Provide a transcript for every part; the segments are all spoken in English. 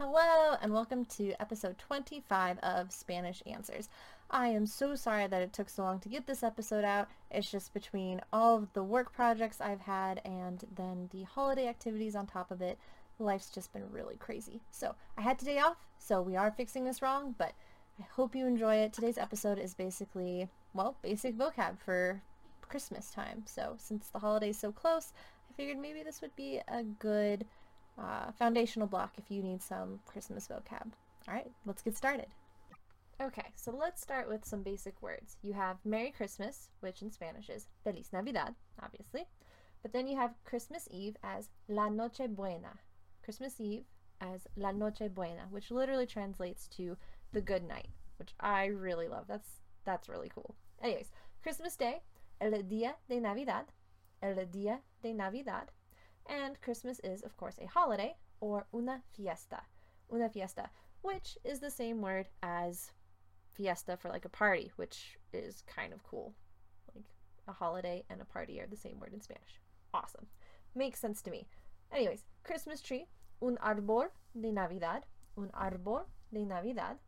welcome to episode 25 of Spanish Answers. I am so sorry that it took so long to get this episode out. It's just between all of the work projects I've had and then the holiday activities on top of it, life's just been really crazy. So I had today off, so we are fixing this wrong, but I hope you enjoy it. Today's episode is basically, well, basic vocab for Christmas time. So since the holiday's so close, I figured maybe this would be a good uh, foundational block if you need some Christmas vocab. All right, let's get started. Okay, so let's start with some basic words. You have Merry Christmas, which in Spanish is Feliz Navidad, obviously. But then you have Christmas Eve as La Noche Buena. Christmas Eve as La Noche Buena, which literally translates to the good night, which I really love. That's that's really cool. Anyways, Christmas Day, El Día de Navidad, El Día de Navidad, and Christmas is, of course, a holiday or una fiesta. Una fiesta, which is the same word as fiesta for like a party, which is kind of cool. Like a holiday and a party are the same word in Spanish. Awesome. Makes sense to me. Anyways, Christmas tree, un árbol de Navidad, un árbol de Navidad.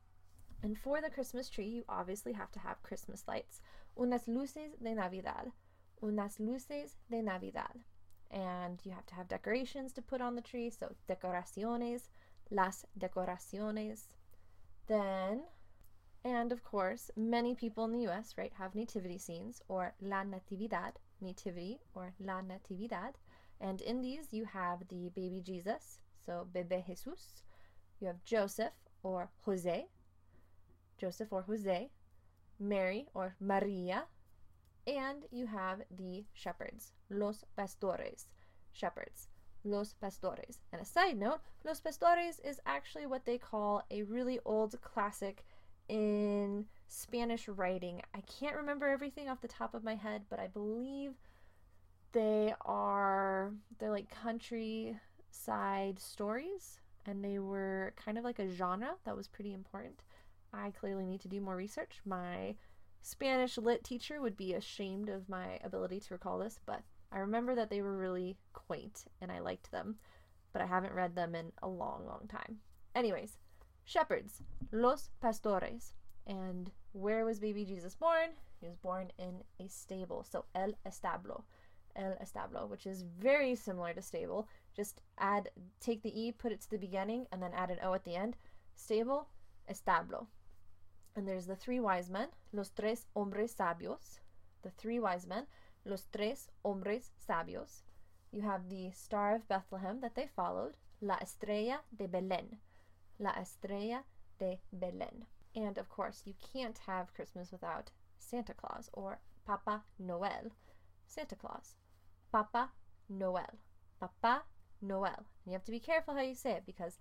And for the Christmas tree, you obviously have to have Christmas lights. Unas luces de Navidad. Unas luces de Navidad and you have to have decorations to put on the tree. So decoraciones, las decoraciones. Then, and of course, many people in the U.S. right have nativity scenes or la natividad, nativity or la natividad. And in these, you have the baby Jesus, so bebé Jesús. You have Joseph or Jose, Joseph or Jose, Mary or Maria, and you have the shepherds, los pastores, shepherds, los pastores. And a side note, los pastores is actually what they call a really old classic in Spanish writing. I can't remember everything off the top of my head, but I believe they are they're like countryside stories and they were kind of like a genre that was pretty important. I clearly need to do more research. My Spanish lit teacher would be ashamed of my ability to recall this, but I remember that they were really quaint and I liked them, but I haven't read them in a long, long time. Anyways, shepherds, los pastores. And where was baby Jesus born? He was born in a stable, so el establo. El establo, which is very similar to stable. Just add, take the E, put it to the beginning, and then add an O at the end. Stable, establo. And there's the three wise men, los tres hombres sabios. The three wise men, los tres hombres sabios. You have the Star of Bethlehem that they followed, La Estrella de Belén. La Estrella de Belén. And of course, you can't have Christmas without Santa Claus or Papa Noel. Santa Claus. Papa Noel. Papa Noel. And you have to be careful how you say it because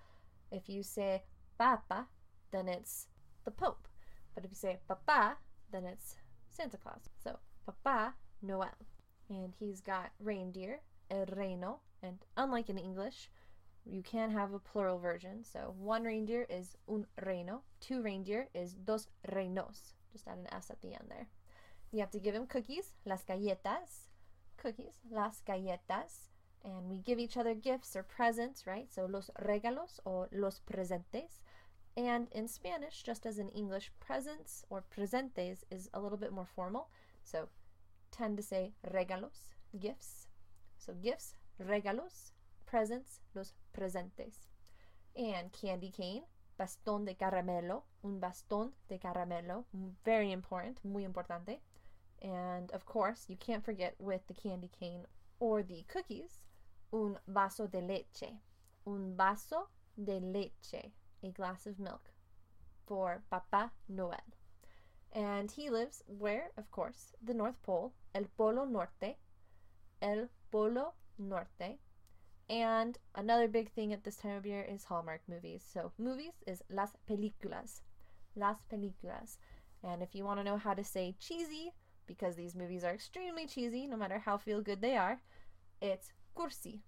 if you say Papa, then it's the Pope. Say Papa, then it's Santa Claus. So Papa Noel. And he's got reindeer, el reino, and unlike in English, you can have a plural version. So one reindeer is un reino, two reindeer is dos reinos. Just add an S at the end there. You have to give him cookies, las galletas, cookies, las galletas, and we give each other gifts or presents, right? So los regalos or los presentes. And in Spanish, just as in English, presents or presentes is a little bit more formal. So tend to say regalos, gifts. So gifts, regalos, presents, los presentes. And candy cane, bastón de caramelo, un bastón de caramelo, very important, muy importante. And of course, you can't forget with the candy cane or the cookies, un vaso de leche, un vaso de leche, a glass of milk for Papa Noel. And he lives where, of course, the North Pole, El Polo Norte, El Polo Norte. And another big thing at this time of year is Hallmark movies. So, movies is las películas. Las películas. And if you want to know how to say cheesy, because these movies are extremely cheesy, no matter how feel good they are, it's cursi.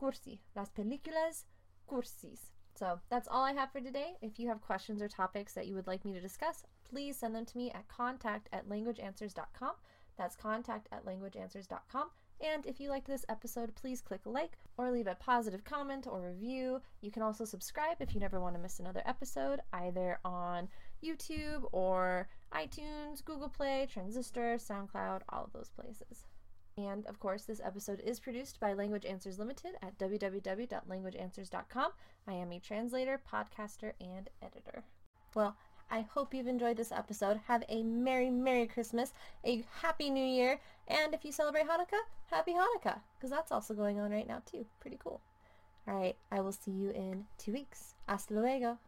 Cursi. Las películas cursis. So that's all I have for today. If you have questions or topics that you would like me to discuss, please send them to me at contact at languageanswers.com. That's contact at languageanswers.com. And if you liked this episode, please click like or leave a positive comment or review. You can also subscribe if you never want to miss another episode, either on YouTube or iTunes, Google Play, Transistor, SoundCloud, all of those places. And of course, this episode is produced by Language Answers Limited at www.languageanswers.com. I am a translator, podcaster, and editor. Well, I hope you've enjoyed this episode. Have a Merry, Merry Christmas, a Happy New Year, and if you celebrate Hanukkah, Happy Hanukkah, because that's also going on right now too. Pretty cool. All right, I will see you in two weeks. Hasta luego.